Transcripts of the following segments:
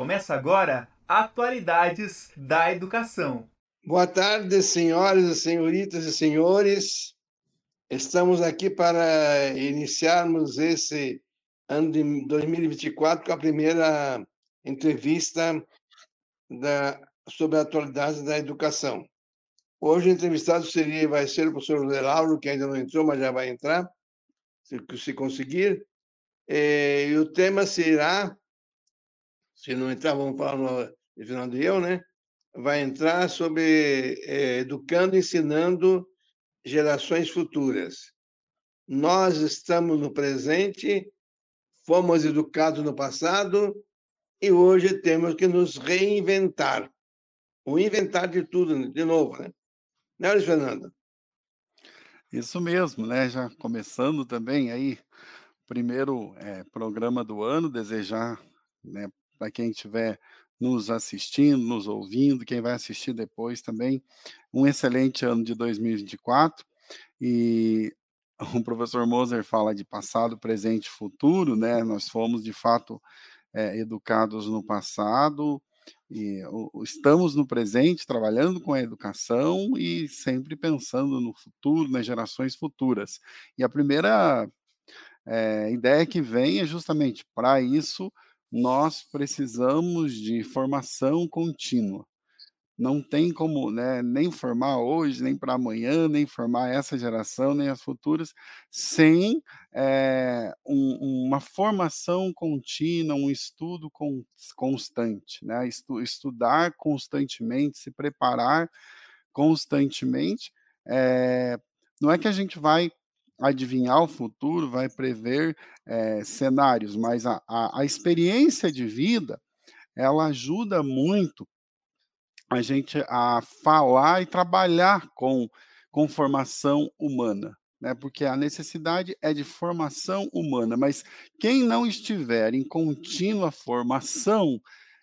Começa agora Atualidades da Educação. Boa tarde, senhoras, senhoritas e senhores. Estamos aqui para iniciarmos esse ano de 2024 com a primeira entrevista da, sobre a atualidade da educação. Hoje o entrevistado seria, vai ser o professor José Lauro, que ainda não entrou, mas já vai entrar, se, se conseguir. É, e o tema será, se não entrar, vamos falar no, final de eu, né? Vai entrar sobre é, educando, ensinando gerações futuras. Nós estamos no presente, fomos educados no passado e hoje temos que nos reinventar. O inventar de tudo, de novo, né? Né, Luiz Fernando? Isso mesmo, né? Já começando também aí, primeiro é, programa do ano, desejar, né, para quem estiver nos assistindo, nos ouvindo, quem vai assistir depois também, um excelente ano de 2024. E o professor Moser fala de passado, presente e futuro, né? Nós fomos de fato é, educados no passado, e estamos no presente, trabalhando com a educação e sempre pensando no futuro, nas gerações futuras. E a primeira é, ideia que vem é justamente para isso nós precisamos de formação contínua não tem como né, nem formar hoje, nem para amanhã, nem formar essa geração, nem as futuras, sem é, um, uma formação contínua, um estudo con constante, né? Estu estudar constantemente, se preparar constantemente. É, não é que a gente vai adivinhar o futuro, vai prever é, cenários, mas a, a, a experiência de vida ela ajuda muito a gente a falar e trabalhar com, com formação humana, né? Porque a necessidade é de formação humana, mas quem não estiver em contínua formação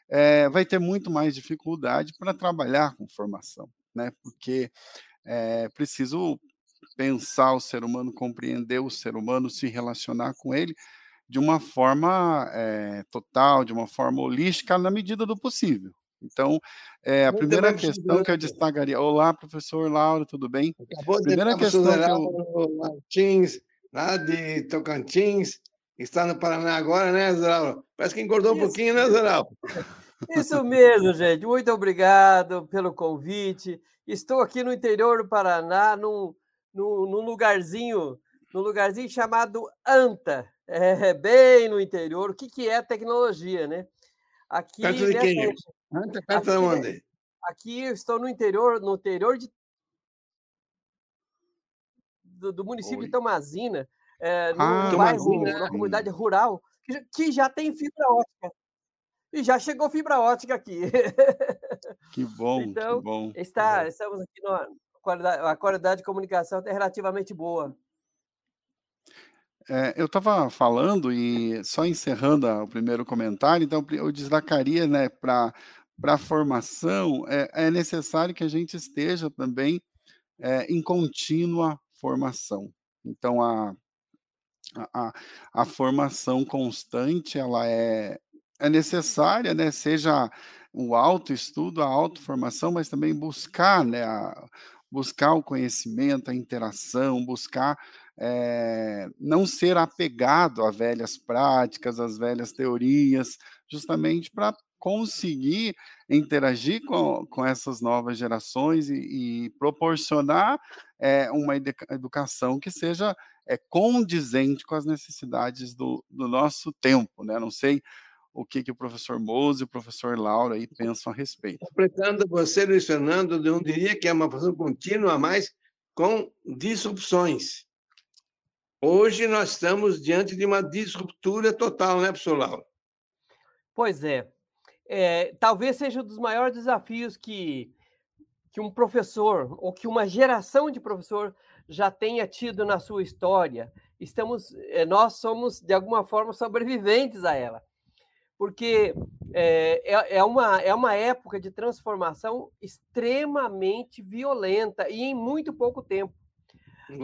é, vai ter muito mais dificuldade para trabalhar com formação, né? Porque é preciso pensar o ser humano, compreender o ser humano, se relacionar com ele de uma forma é, total, de uma forma holística, na medida do possível, então, é, a Muito primeira questão que eu destacaria. Olá, professor Lauro, tudo bem? Acabou primeira de questão que eu... Martins, lá de Tocantins, está no Paraná agora, né, Zé Parece que engordou Isso. um pouquinho, né, Zé Isso mesmo, gente. Muito obrigado pelo convite. Estou aqui no interior do Paraná, num, num, num lugarzinho, num lugarzinho chamado Anta, é, bem no interior. O que, que é tecnologia, né? Aqui Perto de quem? Anta, perto aqui, onde? Aqui eu estou no interior, no interior de, do, do município Oi. de Tomazina, é, no, ah, bairro, numa comunidade rural, que já, que já tem fibra ótica. E já chegou fibra ótica aqui. Que bom, então, que bom. Está, estamos aqui numa qualidade, a qualidade de comunicação é relativamente boa. É, eu estava falando e só encerrando o primeiro comentário, então eu destacaria, né, para a formação, é, é, necessário que a gente esteja também é, em contínua formação. Então, a, a, a formação constante, ela é, é necessária, né, seja o autoestudo, a autoformação, mas também buscar, né, a, buscar o conhecimento, a interação, buscar é, não ser apegado a velhas práticas, às velhas teorias, justamente para conseguir interagir com, com essas novas gerações e, e proporcionar é, uma educação que seja é, condizente com as necessidades do, do nosso tempo. Né? Não sei o que, que o professor Mose e o professor Laura aí pensam a respeito. Completando você, Luiz Fernando, eu não diria que é uma formação contínua, mas com disrupções. Hoje nós estamos diante de uma disruptura total, né, professor Laura? Pois é. é. Talvez seja um dos maiores desafios que, que um professor ou que uma geração de professor já tenha tido na sua história. Estamos, é, nós somos de alguma forma sobreviventes a ela, porque é, é, é, uma, é uma época de transformação extremamente violenta e em muito pouco tempo.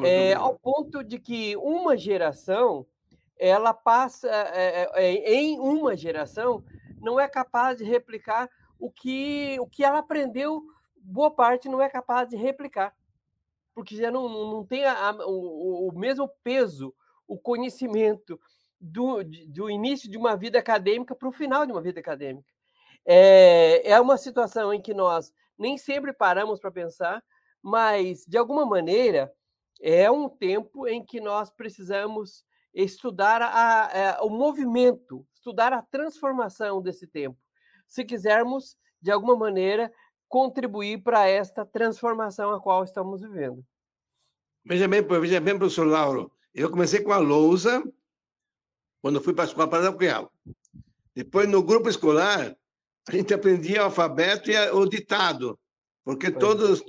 É, ao ponto de que uma geração ela passa é, é, em uma geração não é capaz de replicar o que, o que ela aprendeu, boa parte não é capaz de replicar, porque já não, não tem a, a, o, o mesmo peso, o conhecimento do, do início de uma vida acadêmica para o final de uma vida acadêmica. É, é uma situação em que nós nem sempre paramos para pensar, mas, de alguma maneira, é um tempo em que nós precisamos estudar a, a, o movimento, estudar a transformação desse tempo, se quisermos, de alguma maneira, contribuir para esta transformação a qual estamos vivendo. Veja bem, veja bem, professor Lauro, eu comecei com a lousa quando fui para a escola paroquial. Depois, no grupo escolar, a gente aprendia o alfabeto e o ditado, porque todos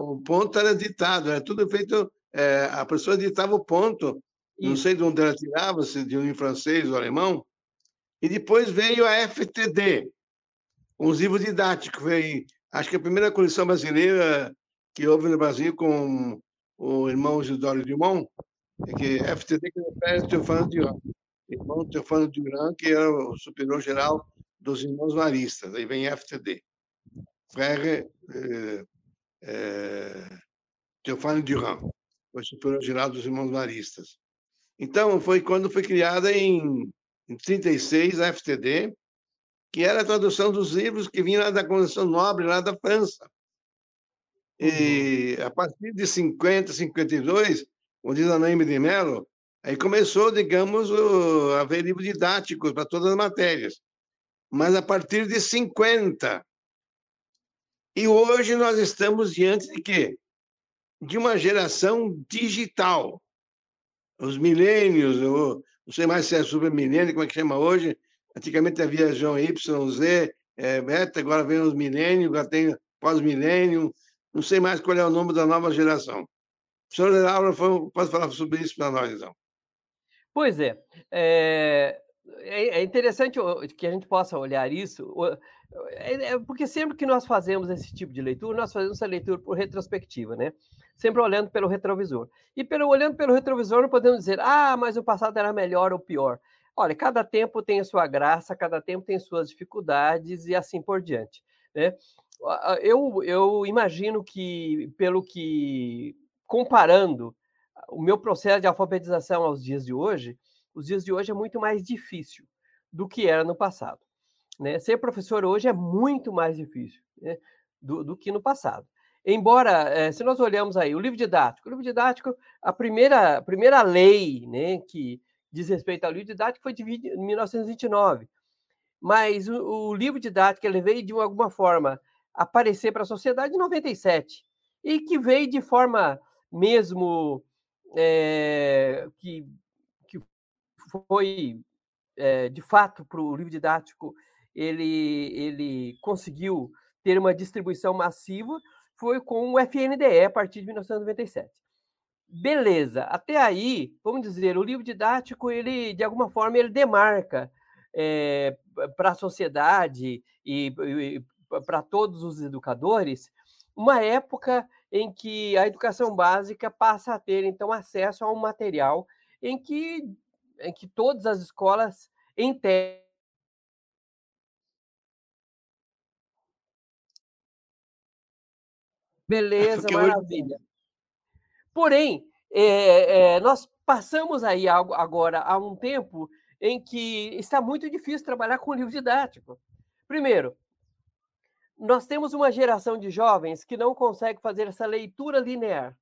o ponto era ditado, era tudo feito, é, a pessoa ditava o ponto, não sei de onde ela tirava, se de um em francês ou alemão, e depois veio a FTD, com os livros didáticos, veio, acho que a primeira coleção brasileira que houve no Brasil com o irmão Isidoro Dumont, é que FTD que refere Teofano Duran, irmão Teofano Duran, que era o superior geral dos irmãos maristas, aí vem FTD. Frère eh, eh, Teofano Durand, foi superior-geral dos irmãos maristas. Então, foi quando foi criada em, em 36 a FTD, que era a tradução dos livros que vinham lá da Convenção Nobre, lá da França. E uhum. a partir de 50, 52, como diz a Naime de Mello, aí começou, digamos, a haver livros didáticos para todas as matérias mas a partir de 50. E hoje nós estamos diante de quê? De uma geração digital. Os milênios, não sei mais se é super milênio, como é que chama hoje? Antigamente havia João Y, Z, é, beta, agora vem os milênios, agora tem pós-milênio, não sei mais qual é o nome da nova geração. O senhor Laura pode falar sobre isso para nós, então. Pois é. é é, é interessante que a gente possa olhar isso, é, é, porque sempre que nós fazemos esse tipo de leitura, nós fazemos essa leitura por retrospectiva, né? Sempre olhando pelo retrovisor. E pelo olhando pelo retrovisor, não podemos dizer, ah, mas o passado era melhor ou pior. Olha, cada tempo tem a sua graça, cada tempo tem suas dificuldades e assim por diante. Né? Eu, eu imagino que, pelo que, comparando o meu processo de alfabetização aos dias de hoje, os dias de hoje é muito mais difícil do que era no passado. Né? Ser professor hoje é muito mais difícil né? do, do, que no passado. Embora, é, se nós olhamos aí, o livro didático, o livro didático, a primeira, a primeira lei né, que diz respeito ao livro didático foi de 1929. Mas o, o livro didático ele veio de alguma forma aparecer para a sociedade em 97 e que veio de forma mesmo é, que foi, é, de fato, para o livro didático, ele, ele conseguiu ter uma distribuição massiva, foi com o FNDE a partir de 1997. Beleza, até aí, vamos dizer, o livro didático, ele, de alguma forma, ele demarca é, para a sociedade e, e para todos os educadores uma época em que a educação básica passa a ter, então, acesso a um material em que em que todas as escolas integram Beleza, maravilha. Porém, é, é, nós passamos aí agora a um tempo em que está muito difícil trabalhar com livro didático. Primeiro, nós temos uma geração de jovens que não consegue fazer essa leitura linear.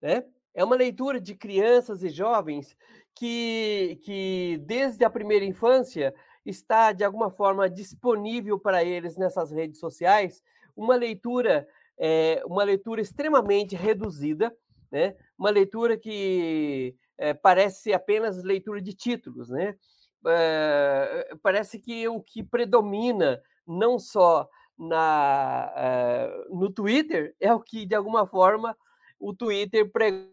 Né? É uma leitura de crianças e jovens que, que desde a primeira infância está de alguma forma disponível para eles nessas redes sociais uma leitura é, uma leitura extremamente reduzida, né? Uma leitura que é, parece apenas leitura de títulos, né? É, parece que o que predomina não só na, no Twitter é o que de alguma forma o Twitter pregou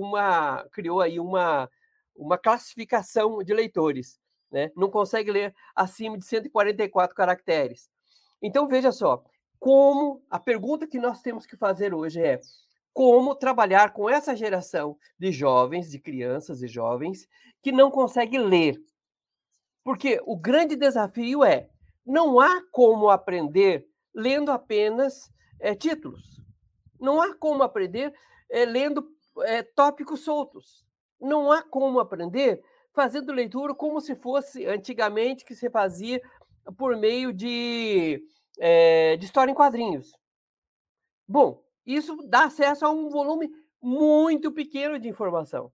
uma, criou aí uma, uma classificação de leitores, né? Não consegue ler acima de 144 caracteres. Então veja só, como a pergunta que nós temos que fazer hoje é como trabalhar com essa geração de jovens, de crianças e jovens que não consegue ler. Porque o grande desafio é não há como aprender lendo apenas é, títulos. Não há como aprender é, lendo é, tópicos soltos. Não há como aprender fazendo leitura como se fosse antigamente que se fazia por meio de, de história em quadrinhos. Bom, isso dá acesso a um volume muito pequeno de informação.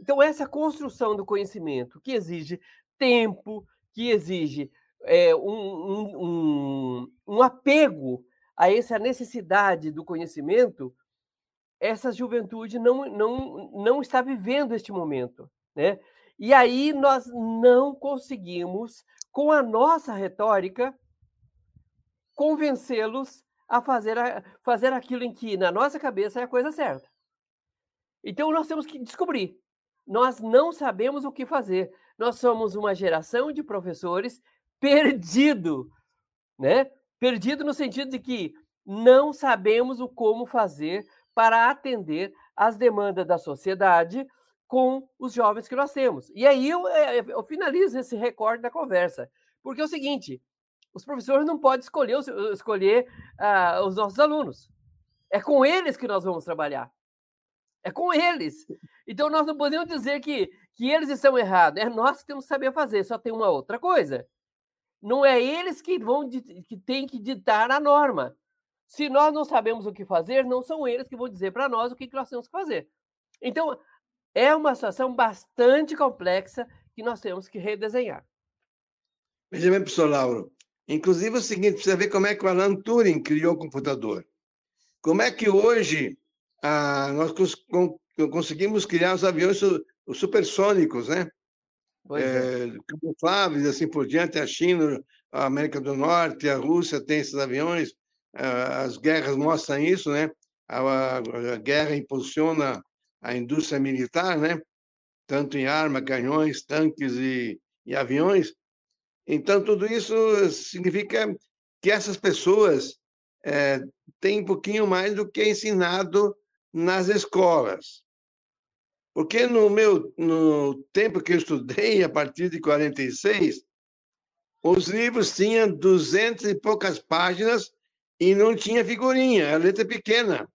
Então, essa construção do conhecimento, que exige tempo, que exige é, um, um, um, apego a essa necessidade do conhecimento, essa juventude não, não, não está vivendo este momento. Né? E aí nós não conseguimos, com a nossa retórica, convencê-los a fazer, a fazer aquilo em que, na nossa cabeça, é a coisa certa. Então, nós temos que descobrir. Nós não sabemos o que fazer. Nós somos uma geração de professores perdido, né? Perdido no sentido de que não sabemos o como fazer para atender às demandas da sociedade com os jovens que nós temos. E aí eu, eh, eu finalizo esse recorde da conversa, porque é o seguinte: os professores não podem escolher, escolher uh, os nossos alunos. É com eles que nós vamos trabalhar. É com eles. Então nós não podemos dizer que, que eles estão errados. É nós que temos que saber fazer. Só tem uma outra coisa. Não é eles que vão que têm que ditar a norma. Se nós não sabemos o que fazer, não são eles que vão dizer para nós o que nós temos que fazer. Então, é uma situação bastante complexa que nós temos que redesenhar. Veja bem, professor Lauro. Inclusive é o seguinte, precisa ver como é que o Alan Turing criou o computador. Como é que hoje ah, nós cons conseguimos criar os aviões os supersônicos, né? É. é. camufláveis, assim por diante, a China, a América do Norte, a Rússia tem esses aviões, as guerras mostram isso, né? A, a guerra impulsiona a indústria militar, né? Tanto em armas, canhões, tanques e, e aviões. Então, tudo isso significa que essas pessoas é, têm um pouquinho mais do que ensinado nas escolas. Porque no meu no tempo que eu estudei, a partir de 46, os livros tinham duzentas e poucas páginas e não tinha figurinha, a letra pequena.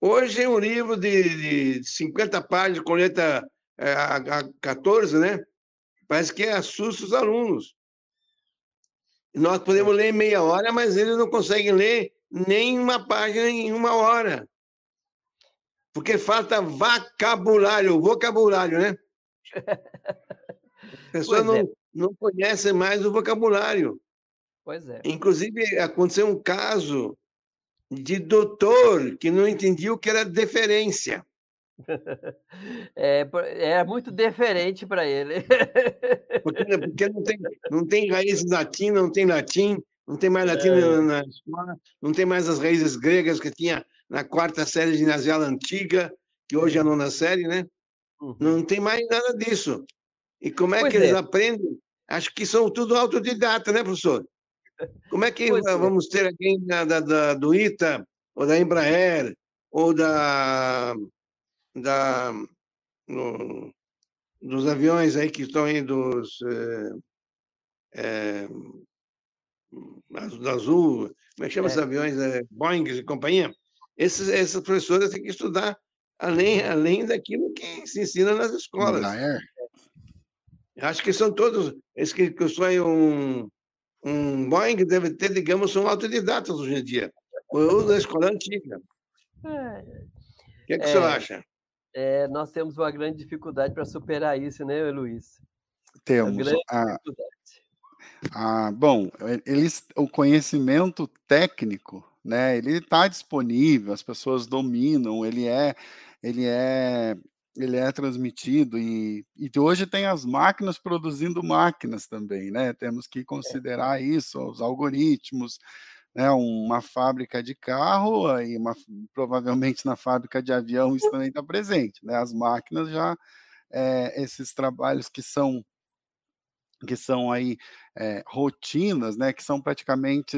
Hoje é um livro de, de 50 páginas com letra é, a, 14, né? Parece que assusta os alunos. Nós podemos ler em meia hora, mas eles não conseguem ler nem uma página em uma hora porque falta vocabulário, vocabulário, né? A pessoa não, é. não conhece mais o vocabulário. Pois é. Inclusive, aconteceu um caso de doutor que não entendia o que era deferência. É, é muito diferente para ele. Porque, porque, não, tem, não tem raiz latina, não tem latim, não tem mais latim é. na escola, não tem mais as raízes gregas que tinha na quarta série ginasial antiga, que hoje é a nona série, né? Uhum. Não tem mais nada disso. E como é pois que é. eles aprendem? Acho que são tudo autodidata, né, professor? Como é que pois é. vamos é. ter alguém da, da, da, do ITA, ou da Embraer, ou da, da no, dos aviões aí que estão aí dos é, é, azul, como é que chama é. esses aviões? É, Boeing e companhia? Esses, essas professoras têm que estudar além, além daquilo que se ensina nas escolas. É. Acho que são todos, esse que, que sonho um, um Boeing deve ter, digamos, são autodidatas hoje em dia, ou da escola antiga. É. O que, é que é, o senhor acha? É, nós temos uma grande dificuldade para superar isso, né, Luiz? Temos. A, a, bom, eles, o conhecimento técnico né? Ele está disponível, as pessoas dominam, ele é, ele é, ele é transmitido e, e hoje tem as máquinas produzindo máquinas também, né? Temos que é. considerar isso, os algoritmos, né? Uma fábrica de carro e uma, provavelmente na fábrica de avião isso também está presente, né? As máquinas já é, esses trabalhos que são que são aí é, rotinas, né, que são praticamente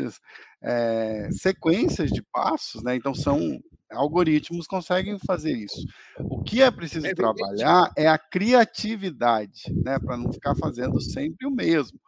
é, sequências de passos, né, então são algoritmos conseguem fazer isso. O que é preciso é trabalhar é a criatividade, né, para não ficar fazendo sempre o mesmo.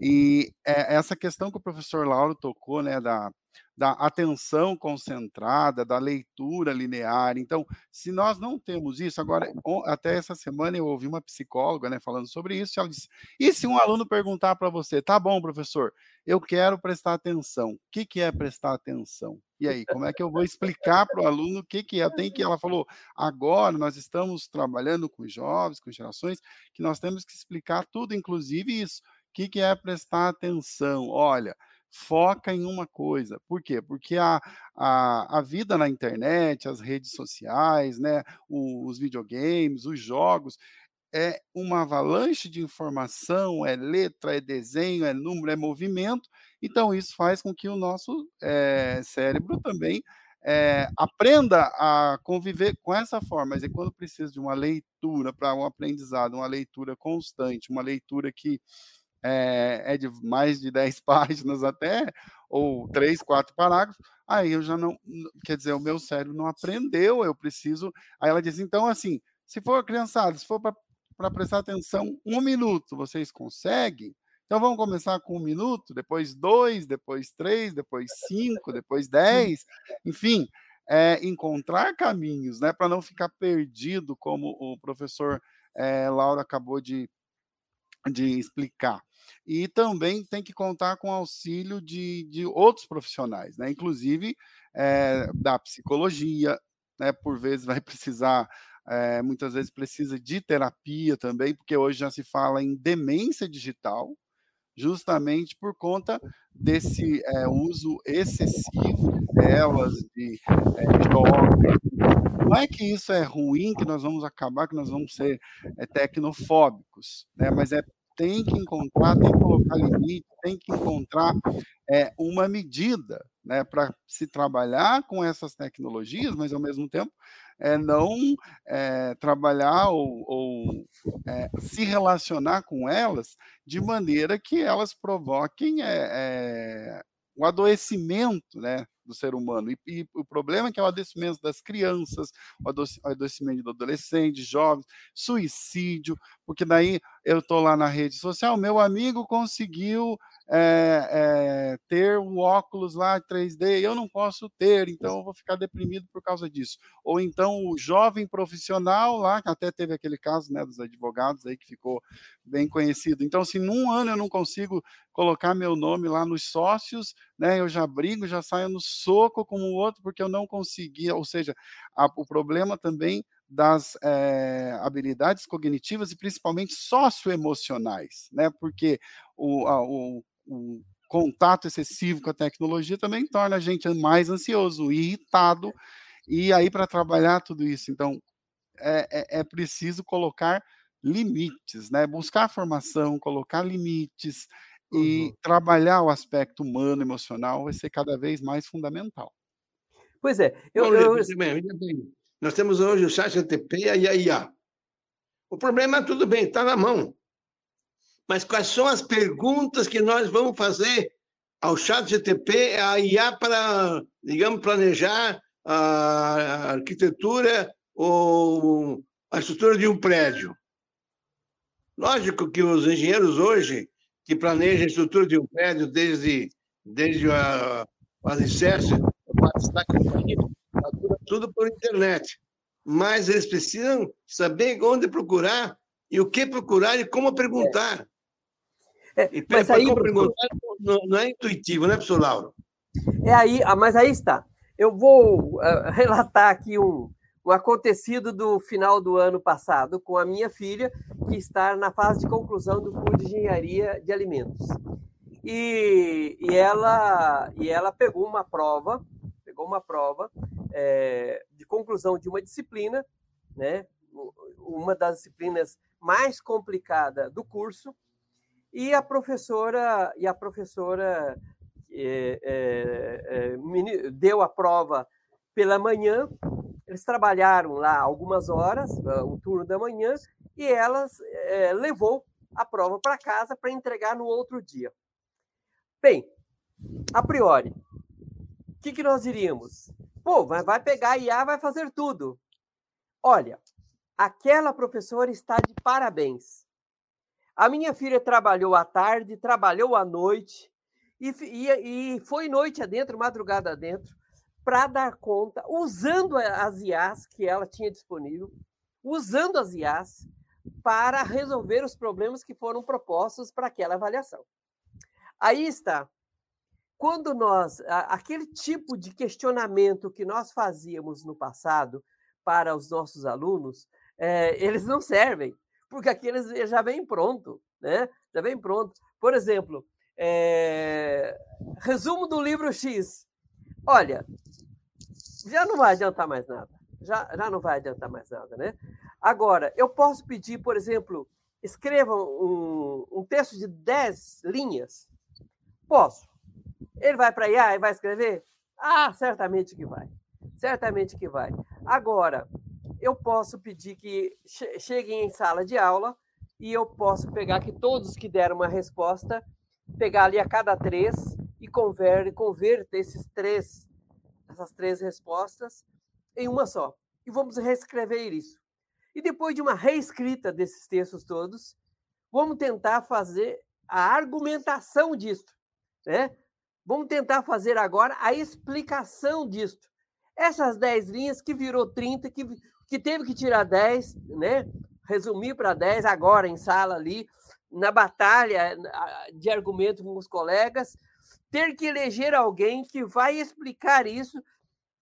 E é essa questão que o professor Lauro tocou, né, da, da atenção concentrada, da leitura linear. Então, se nós não temos isso, agora, até essa semana eu ouvi uma psicóloga né, falando sobre isso, e ela disse: e se um aluno perguntar para você, tá bom, professor, eu quero prestar atenção, o que, que é prestar atenção? E aí, como é que eu vou explicar para o aluno o que, que é? Tem que, ela falou, agora nós estamos trabalhando com jovens, com gerações, que nós temos que explicar tudo, inclusive isso. O que, que é prestar atenção? Olha, foca em uma coisa. Por quê? Porque a, a, a vida na internet, as redes sociais, né, os videogames, os jogos, é uma avalanche de informação, é letra, é desenho, é número, é movimento. Então, isso faz com que o nosso é, cérebro também é, aprenda a conviver com essa forma. Mas é quando precisa de uma leitura para um aprendizado, uma leitura constante, uma leitura que é, é, de mais de 10 páginas até, ou três, quatro parágrafos, aí eu já não, quer dizer, o meu cérebro não aprendeu, eu preciso. Aí ela diz, então, assim, se for criançada, se for para prestar atenção, um minuto, vocês conseguem? Então vamos começar com um minuto, depois dois, depois três, depois cinco, depois dez, enfim, é, encontrar caminhos, né, para não ficar perdido, como o professor é, Laura acabou de, de explicar e também tem que contar com auxílio de, de outros profissionais, né? inclusive é, da psicologia, né? por vezes vai precisar, é, muitas vezes precisa de terapia também, porque hoje já se fala em demência digital, justamente por conta desse é, uso excessivo de telas, de jogos. Não é que isso é ruim, que nós vamos acabar, que nós vamos ser tecnofóbicos, né? mas é tem que encontrar, tem que colocar limite, tem que encontrar é, uma medida né, para se trabalhar com essas tecnologias, mas ao mesmo tempo é, não é, trabalhar ou, ou é, se relacionar com elas de maneira que elas provoquem é, o adoecimento né, do ser humano. E, e, o problema é que é o adoecimento das crianças, o adoecimento do adolescente, jovens, suicídio, porque daí eu estou lá na rede social, meu amigo conseguiu é, é, ter um óculos lá 3D, eu não posso ter, então eu vou ficar deprimido por causa disso. Ou então o jovem profissional lá, que até teve aquele caso né, dos advogados aí que ficou bem conhecido. Então, se num ano eu não consigo colocar meu nome lá nos sócios, né, eu já brigo, já saio no soco como o outro, porque eu não conseguia, ou seja, a, o problema também das é, habilidades cognitivas e principalmente socioemocionais, né? Porque o, a, o, o, contato excessivo com a tecnologia também torna a gente mais ansioso, irritado, e aí para trabalhar tudo isso, então é, é, é, preciso colocar limites, né? Buscar formação, colocar limites e uhum. trabalhar o aspecto humano, emocional vai ser cada vez mais fundamental. Pois é, eu, eu... Nós temos hoje o chat GTP e a IA. O problema, tudo bem, está na mão. Mas quais são as perguntas que nós vamos fazer ao chat GTP, a IA, para, digamos, planejar a arquitetura ou a estrutura de um prédio? Lógico que os engenheiros hoje, que planejam a estrutura de um prédio desde, desde a, o alicerce, está tudo por internet. Mas eles precisam saber onde procurar e o que procurar e como perguntar. É. É, e mas aí, perguntar não, não, é intuitivo, né, professor Lauro? É aí, ah, mas aí está. Eu vou uh, relatar aqui um, um acontecido do final do ano passado com a minha filha, que está na fase de conclusão do curso de engenharia de alimentos. E, e, ela, e ela pegou uma prova pegou uma prova é, de conclusão de uma disciplina, né, uma das disciplinas mais complicadas do curso, e a professora e a professora é, é, é deu a prova pela manhã. Eles trabalharam lá algumas horas, o turno da manhã, e elas é, levou a prova para casa para entregar no outro dia. Bem, a priori, que, que nós diríamos? Pô, vai, pegar IA, vai fazer tudo. Olha, aquela professora está de parabéns. A minha filha trabalhou à tarde, trabalhou à noite, e, e, e foi noite adentro, madrugada adentro, para dar conta, usando as IAs que ela tinha disponível, usando as IAs para resolver os problemas que foram propostos para aquela avaliação. Aí está. Quando nós, aquele tipo de questionamento que nós fazíamos no passado para os nossos alunos, é, eles não servem, porque aqueles já vem pronto, né? Já vem pronto. Por exemplo, é, resumo do livro X. Olha, já não vai adiantar mais nada. Já, já não vai adiantar mais nada, né? Agora, eu posso pedir, por exemplo, escreva um, um texto de 10 linhas. Posso. Ele vai para IA e vai escrever? Ah, certamente que vai. Certamente que vai. Agora, eu posso pedir que cheguem em sala de aula e eu posso pegar que todos que deram uma resposta, pegar ali a cada três e converter, converter esses três, essas três respostas em uma só. E vamos reescrever isso. E depois de uma reescrita desses textos todos, vamos tentar fazer a argumentação disto, né? Vamos tentar fazer agora a explicação disto. Essas 10 linhas que virou 30, que, que teve que tirar 10, né? Resumir para 10 agora em sala ali, na batalha de argumento com os colegas, ter que eleger alguém que vai explicar isso,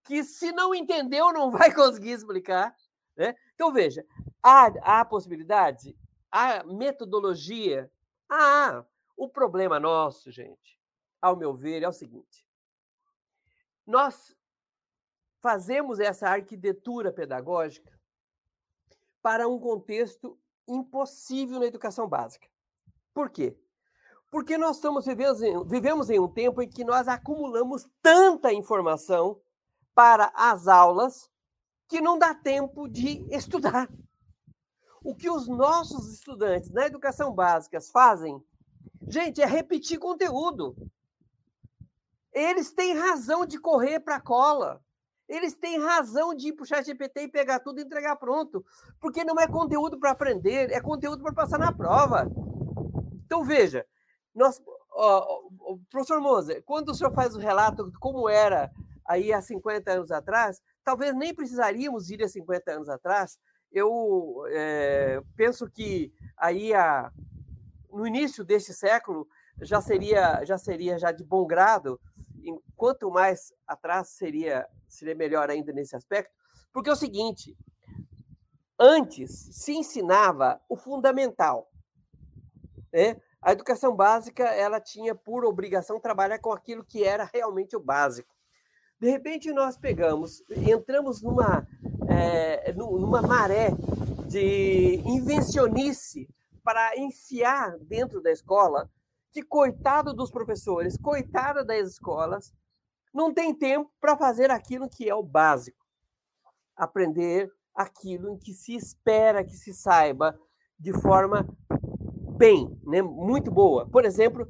que se não entendeu, não vai conseguir explicar, né? Então, veja, há, há possibilidade, há metodologia. Ah, o problema nosso, gente, ao meu ver, é o seguinte: nós fazemos essa arquitetura pedagógica para um contexto impossível na educação básica. Por quê? Porque nós estamos vivemos em, vivemos em um tempo em que nós acumulamos tanta informação para as aulas que não dá tempo de estudar. O que os nossos estudantes na educação básica fazem, gente, é repetir conteúdo. Eles têm razão de correr para a cola. Eles têm razão de ir para o chat GPT e pegar tudo e entregar pronto. Porque não é conteúdo para aprender, é conteúdo para passar na prova. Então, veja, nós, ó, ó, professor Moser, quando o senhor faz o relato de como era aí há 50 anos atrás, talvez nem precisaríamos ir a 50 anos atrás. Eu é, penso que aí a, no início deste século já seria já seria já de bom grado. Quanto mais atrás seria seria melhor ainda nesse aspecto, porque é o seguinte: antes se ensinava o fundamental, né? A educação básica ela tinha por obrigação trabalhar com aquilo que era realmente o básico. De repente, nós pegamos, entramos numa, é, numa maré de invencionice para enfiar dentro da escola que, coitado dos professores, coitada das escolas, não tem tempo para fazer aquilo que é o básico. Aprender aquilo em que se espera que se saiba de forma bem, né? muito boa. Por exemplo,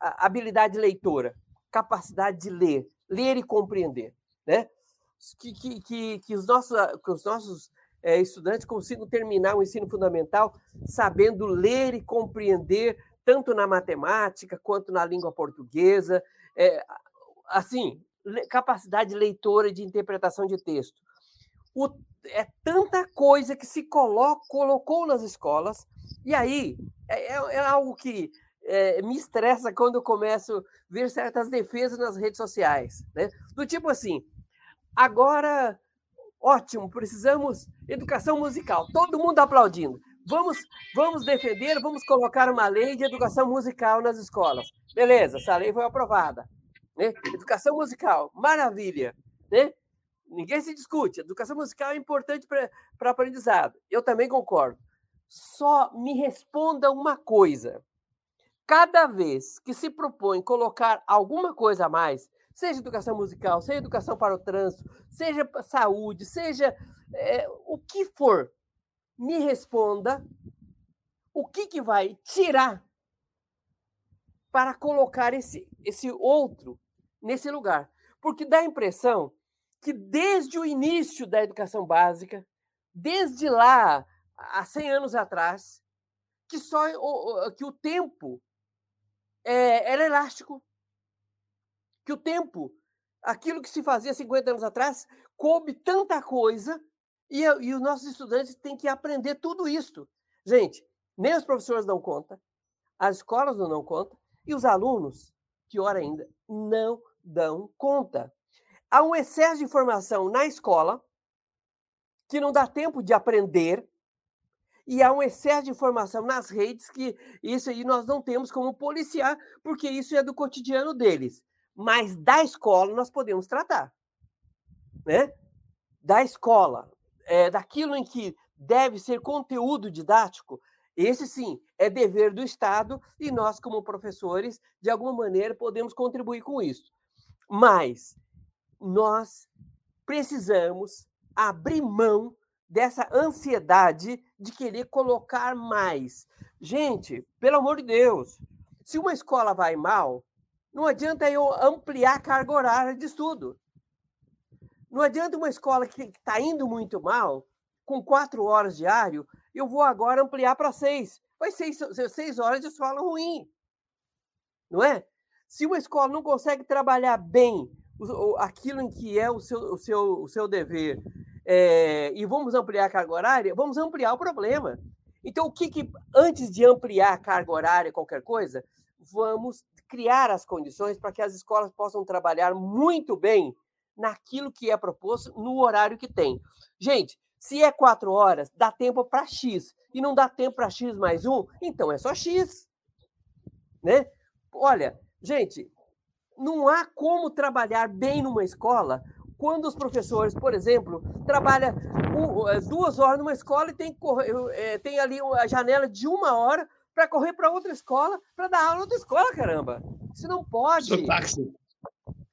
a habilidade leitora, capacidade de ler, ler e compreender, né? Que, que, que, que os nossos, que os nossos é, estudantes consigam terminar o ensino fundamental sabendo ler e compreender tanto na matemática quanto na língua portuguesa, é, assim, capacidade leitora de interpretação de texto. O, é tanta coisa que se colo, colocou nas escolas, e aí é, é, é algo que é, me estressa quando eu começo a ver certas defesas nas redes sociais, né? Do tipo assim, agora, ótimo, precisamos educação musical, todo mundo aplaudindo. Vamos, vamos defender, vamos colocar uma lei de educação musical nas escolas. Beleza, essa lei foi aprovada. Né? Educação musical, maravilha. Né? Ninguém se discute. Educação musical é importante para aprendizado. Eu também concordo. Só me responda uma coisa cada vez que se propõe colocar alguma coisa a mais, seja educação musical, seja educação para o trânsito, seja saúde, seja é, o que for, me responda o que, que vai tirar para colocar esse, esse outro nesse lugar. Porque dá a impressão que desde o início da educação básica, desde lá, há 100 anos atrás, que só que o tempo é, era elástico, que o tempo, aquilo que se fazia 50 anos atrás, coube tanta coisa e, e os nossos estudantes têm que aprender tudo isso. Gente, nem os professores dão conta, as escolas não dão conta e os alunos, pior ainda, não dão conta. Há um excesso de informação na escola que não dá tempo de aprender e há um excesso de informação nas redes que isso aí nós não temos como policiar, porque isso é do cotidiano deles. Mas da escola nós podemos tratar, né? Da escola, é, daquilo em que deve ser conteúdo didático, esse sim é dever do Estado e nós, como professores, de alguma maneira podemos contribuir com isso. Mas nós precisamos abrir mão dessa ansiedade de querer colocar mais. Gente, pelo amor de Deus, se uma escola vai mal, não adianta eu ampliar a carga horária de estudo. Não adianta uma escola que está indo muito mal, com quatro horas diário, eu vou agora ampliar para seis. Vai seis, seis horas de escola ruim. Não é? Se uma escola não consegue trabalhar bem aquilo em que é o seu, o seu, o seu dever é, e vamos ampliar a carga horária, vamos ampliar o problema. Então, o que, que antes de ampliar a carga horária, qualquer coisa, vamos criar as condições para que as escolas possam trabalhar muito bem naquilo que é proposto no horário que tem. Gente, se é quatro horas, dá tempo para X. E não dá tempo para X mais um, então é só X. Né? Olha, gente, não há como trabalhar bem numa escola quando os professores, por exemplo, trabalham eh, duas horas numa escola e tem, correr, eh, tem ali a janela de uma hora para correr para outra escola para dar aula outra escola, caramba. Isso não pode.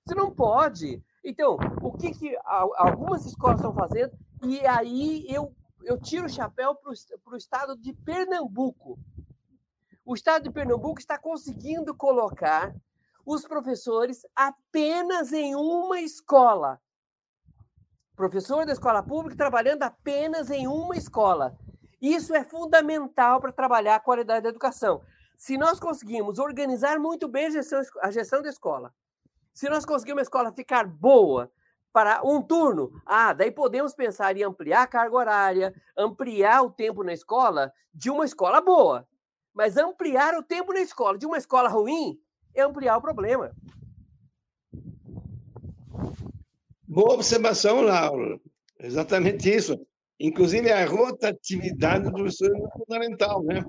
Isso não pode. Então, o que, que algumas escolas estão fazendo? E aí eu, eu tiro o chapéu para o estado de Pernambuco. O estado de Pernambuco está conseguindo colocar os professores apenas em uma escola. Professor da escola pública trabalhando apenas em uma escola. Isso é fundamental para trabalhar a qualidade da educação. Se nós conseguimos organizar muito bem a gestão, a gestão da escola, se nós conseguirmos a escola ficar boa, para um turno. Ah, daí podemos pensar em ampliar a carga horária, ampliar o tempo na escola de uma escola boa. Mas ampliar o tempo na escola de uma escola ruim ampliar o problema. Boa observação, Laura. Exatamente isso. Inclusive, a rotatividade do professor é fundamental, né?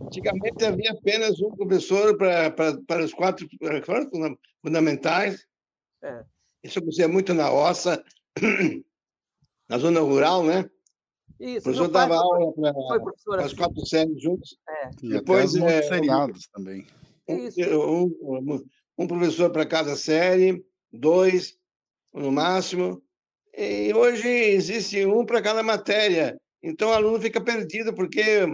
Antigamente havia apenas um professor para, para, para os quatro fundamentais. É. Isso acontecia muito na roça, na zona rural, né? Isso. O professor dava aula para as quatro séries juntos. É. E Depois, é, feriados também. Um, um, um professor para cada série, dois no máximo. E hoje existe um para cada matéria. Então o aluno fica perdido, porque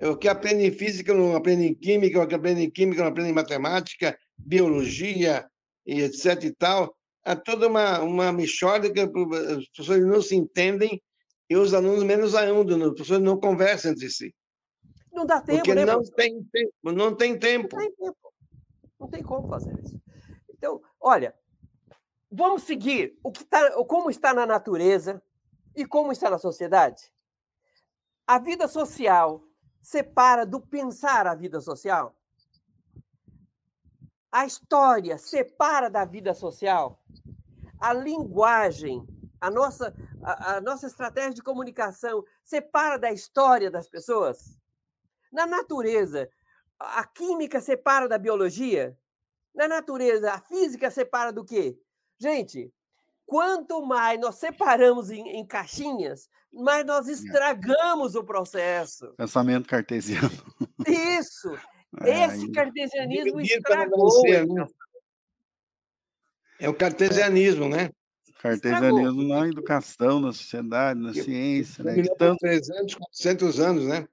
o que aprende em física não aprende em química, o que aprende em química não aprende em matemática, biologia e etc e tal há toda uma, uma mixórdia que os professores não se entendem e os alunos menos ainda, os professores não conversam entre si. Não dá tempo, Porque né? Não tem tempo, não tem tempo. Não tem tempo. Não tem como fazer isso. Então, olha, vamos seguir o que tá, como está na natureza e como está na sociedade. A vida social separa do pensar a vida social? A história separa da vida social? a linguagem, a nossa, a, a nossa estratégia de comunicação separa da história das pessoas? Na natureza, a química separa da biologia? Na natureza, a física separa do quê? Gente, quanto mais nós separamos em, em caixinhas, mais nós é. estragamos o processo. Pensamento cartesiano. Isso! É, Esse cartesianismo estragou. Né? É o cartesianismo, né? Cartesianismo na educação, na sociedade, na ciência, né? Tanto... 300, 400 anos, né?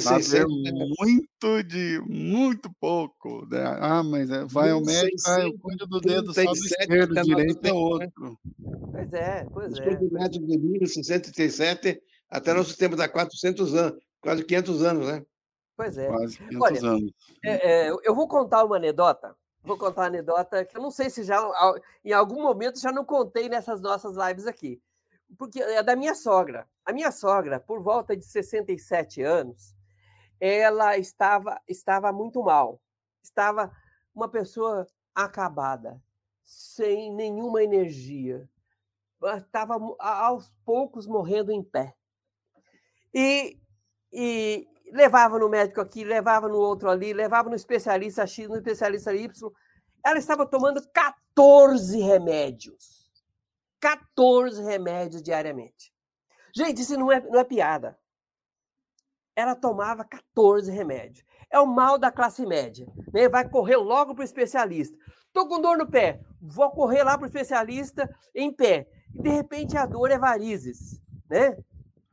Saber muito de muito pouco. Né? Ah, mas é, vai ao médico, ah, eu cuido do dedo só do esquerdo, direito é outro. Pois é, pois é. O método de 1067 até nosso tempo dá 400 anos, quase 500 anos, né? Pois é. Quase 500 Olha, anos. É, é, eu vou contar uma anedota. Vou contar uma anedota que eu não sei se já em algum momento já não contei nessas nossas lives aqui. Porque é da minha sogra. A minha sogra, por volta de 67 anos, ela estava estava muito mal. Estava uma pessoa acabada, sem nenhuma energia. Estava aos poucos morrendo em pé. E, e levava no médico aqui, levava no outro ali, levava no especialista X, no especialista Y. Ela estava tomando 14 remédios. 14 remédios diariamente. Gente, isso não é, não é piada. Ela tomava 14 remédios. É o mal da classe média. Né? Vai correr logo para o especialista. Estou com dor no pé. Vou correr lá para o especialista em pé. E, de repente, a dor é varizes. Né?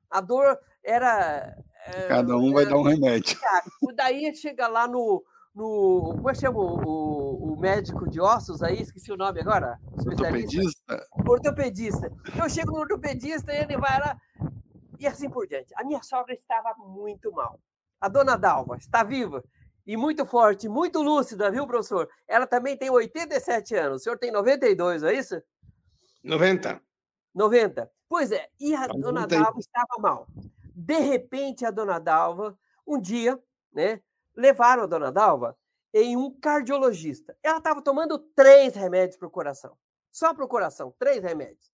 A dor era. É, Cada um vai dar um remédio. Daí chega lá no. No como é que chama o, o, médico de ossos aí? Esqueci o nome agora. Ortopedista. Ortopedista. Eu chego no ortopedista e ele vai lá. E assim por diante. A minha sogra estava muito mal. A dona Dalva está viva e muito forte, muito lúcida, viu, professor? Ela também tem 87 anos. O senhor tem 92, é isso? 90. 90. Pois é, e a dona Dalva estava mal. De repente, a dona Dalva, um dia, né, levaram a dona Dalva em um cardiologista. Ela estava tomando três remédios para o coração. Só para o coração, três remédios.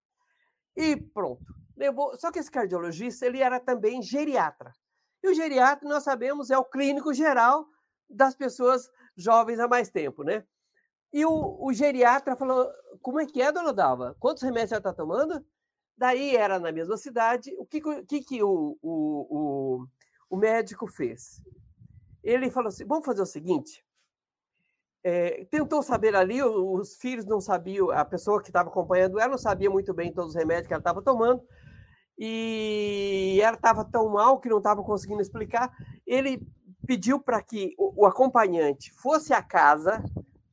E pronto. Levou... Só que esse cardiologista, ele era também geriatra. E o geriatra, nós sabemos, é o clínico geral das pessoas jovens há mais tempo, né? E o, o geriatra falou: Como é que é, dona Dalva? Quantos remédios ela está tomando? Daí era na mesma cidade. O que, que, que o, o, o, o médico fez? Ele falou assim: vamos fazer o seguinte. É, tentou saber ali, os filhos não sabiam, a pessoa que estava acompanhando ela não sabia muito bem todos os remédios que ela estava tomando, e ela estava tão mal que não estava conseguindo explicar. Ele pediu para que o, o acompanhante fosse à casa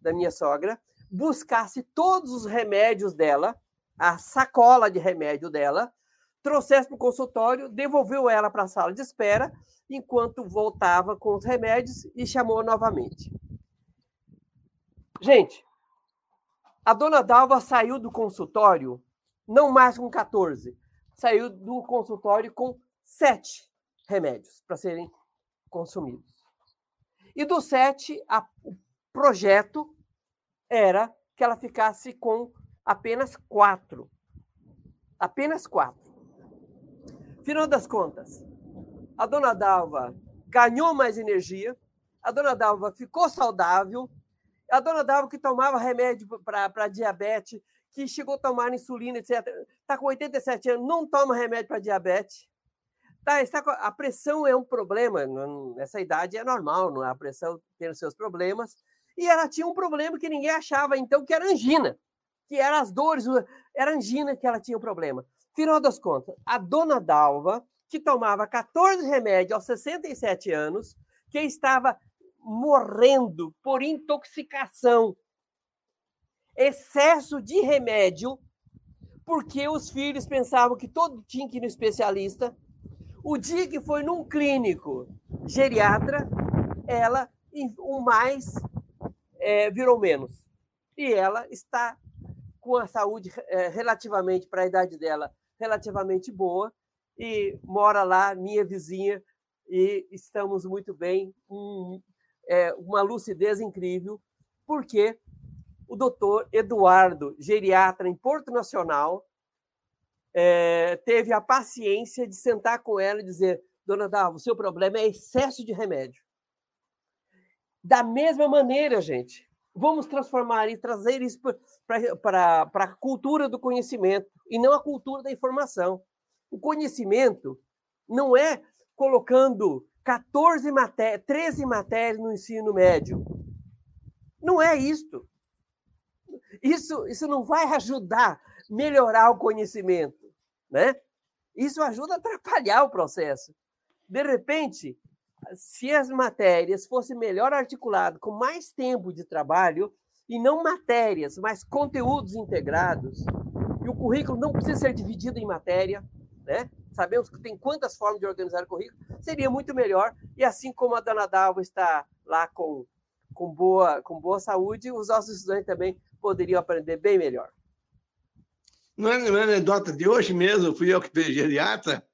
da minha sogra, buscasse todos os remédios dela, a sacola de remédio dela, trouxesse para o consultório, devolveu ela para a sala de espera, enquanto voltava com os remédios e chamou novamente. Gente, a dona Dalva saiu do consultório não mais com 14, saiu do consultório com sete remédios para serem consumidos. E dos sete, a, o projeto era que ela ficasse com apenas quatro. Apenas quatro. Final das contas, a dona Dalva ganhou mais energia, a dona Dalva ficou saudável, a dona Dalva que tomava remédio para diabetes, que chegou a tomar insulina, etc., está com 87 anos, não toma remédio para diabetes. Tá, está a pressão é um problema, nessa idade é normal, não é? a pressão tem os seus problemas. E ela tinha um problema que ninguém achava, então, que era angina que eram as dores, era angina que ela tinha o um problema. Final das contas, a dona Dalva, que tomava 14 remédios aos 67 anos, que estava morrendo por intoxicação, excesso de remédio, porque os filhos pensavam que todo tinha que ir no especialista. O dia que foi num clínico geriatra, ela, o mais, é, virou menos. E ela está com a saúde é, relativamente, para a idade dela, relativamente boa, e mora lá, minha vizinha, e estamos muito bem, um, é, uma lucidez incrível, porque o doutor Eduardo, geriatra em Porto Nacional, é, teve a paciência de sentar com ela e dizer: Dona Dalva, o seu problema é excesso de remédio. Da mesma maneira, gente, vamos transformar e trazer isso para a cultura do conhecimento e não a cultura da informação. O conhecimento não é colocando 14 matérias, 13 matérias no ensino médio. Não é isto. Isso, isso não vai ajudar a melhorar o conhecimento, né? Isso ajuda a atrapalhar o processo. De repente, se as matérias fossem melhor articuladas, com mais tempo de trabalho, e não matérias, mas conteúdos integrados, e o currículo não precisa ser dividido em matéria, né? Sabemos que tem quantas formas de organizar o currículo, seria muito melhor. E assim como a dona Dalva está lá com, com, boa, com boa saúde, os nossos estudantes também poderiam aprender bem melhor. Não é uma anedota de hoje mesmo, fui eu que fiz geriatra,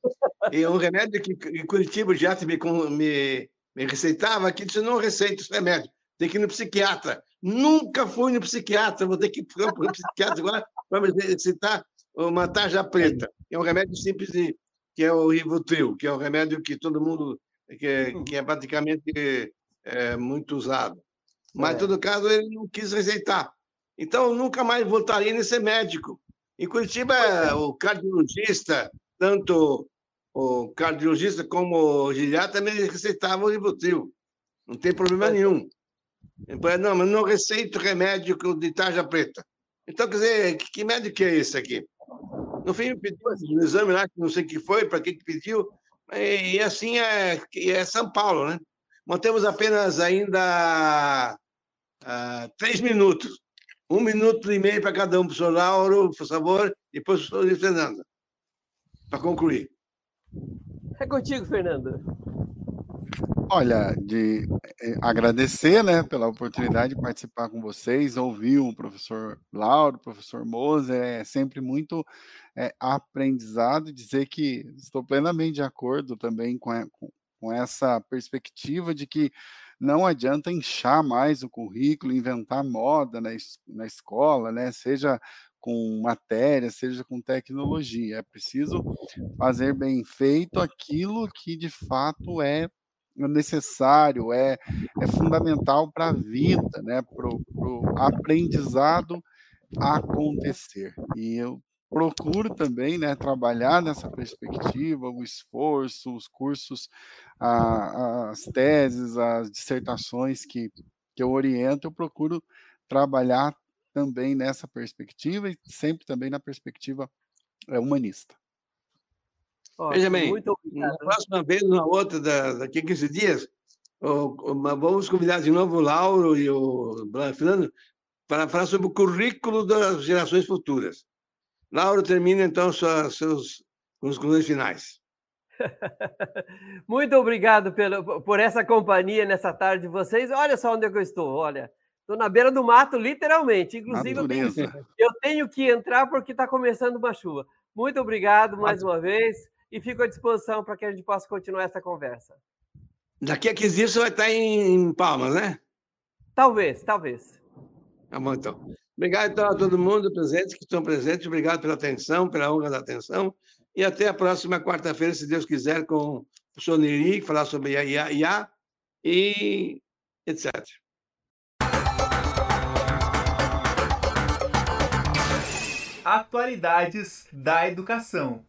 e um remédio que em Curitiba o geriatra me, me, me receitava, aqui disse, não receita esse remédio, tem que ir no psiquiatra. Nunca fui no psiquiatra, vou ter que ir para o psiquiatra agora para me receitar uma tarja preta. É um remédio simples, de, que é o Rivotril, que é um remédio que todo mundo, que é, que é praticamente é, muito usado. Mas, em é. todo caso, ele não quis receitar. Então, nunca mais voltaria nesse médico. Em Curitiba, é. o cardiologista, tanto o cardiologista como o geriatra, também receitavam o Rivotril. Não tem problema nenhum. Não, mas não receito remédio de tarja preta. Então, quer dizer, que, que médico é esse aqui? No fim, pediu um exame lá, que não sei o que foi, para que, que pediu, e, e assim é, é São Paulo, né? Mantemos apenas ainda uh, três minutos. Um minuto e meio para cada um, professor Lauro, por favor, e depois o professor Fernando, para concluir. É contigo, Fernando. Olha, de eh, agradecer, né, pela oportunidade de participar com vocês, ouvir o professor Lauro, o professor Moser, é sempre muito é, aprendizado, dizer que estou plenamente de acordo também com, com, com essa perspectiva de que não adianta inchar mais o currículo, inventar moda na, na escola, né? Seja com matéria, seja com tecnologia. É preciso fazer bem feito aquilo que de fato é necessário, é, é fundamental para a vida, né? para o aprendizado acontecer. E eu procuro também né, trabalhar nessa perspectiva, o esforço, os cursos, a, as teses, as dissertações que, que eu oriento, eu procuro trabalhar também nessa perspectiva e sempre também na perspectiva é, humanista. Veja bem, na próxima vez, na outra, daqui a 15 dias, vamos convidar de novo o Lauro e o Fernando para falar sobre o currículo das gerações futuras. Lauro, termina então suas, seus conclusões finais. Muito obrigado pelo, por essa companhia nessa tarde de vocês. Olha só onde é eu estou, olha. Estou na beira do mato, literalmente. Inclusive, eu tenho, eu tenho, que entrar porque está começando uma chuva. Muito obrigado mais uma vez e fico à disposição para que a gente possa continuar essa conversa. Daqui a 15 dias você vai estar em Palmas, né? Talvez, talvez. Tá bom, então. Obrigado então, a todo mundo presente, que estão presentes. Obrigado pela atenção, pela honra da atenção. E até a próxima quarta-feira, se Deus quiser, com o Neri, falar sobre IA, IA e etc. Atualidades da educação.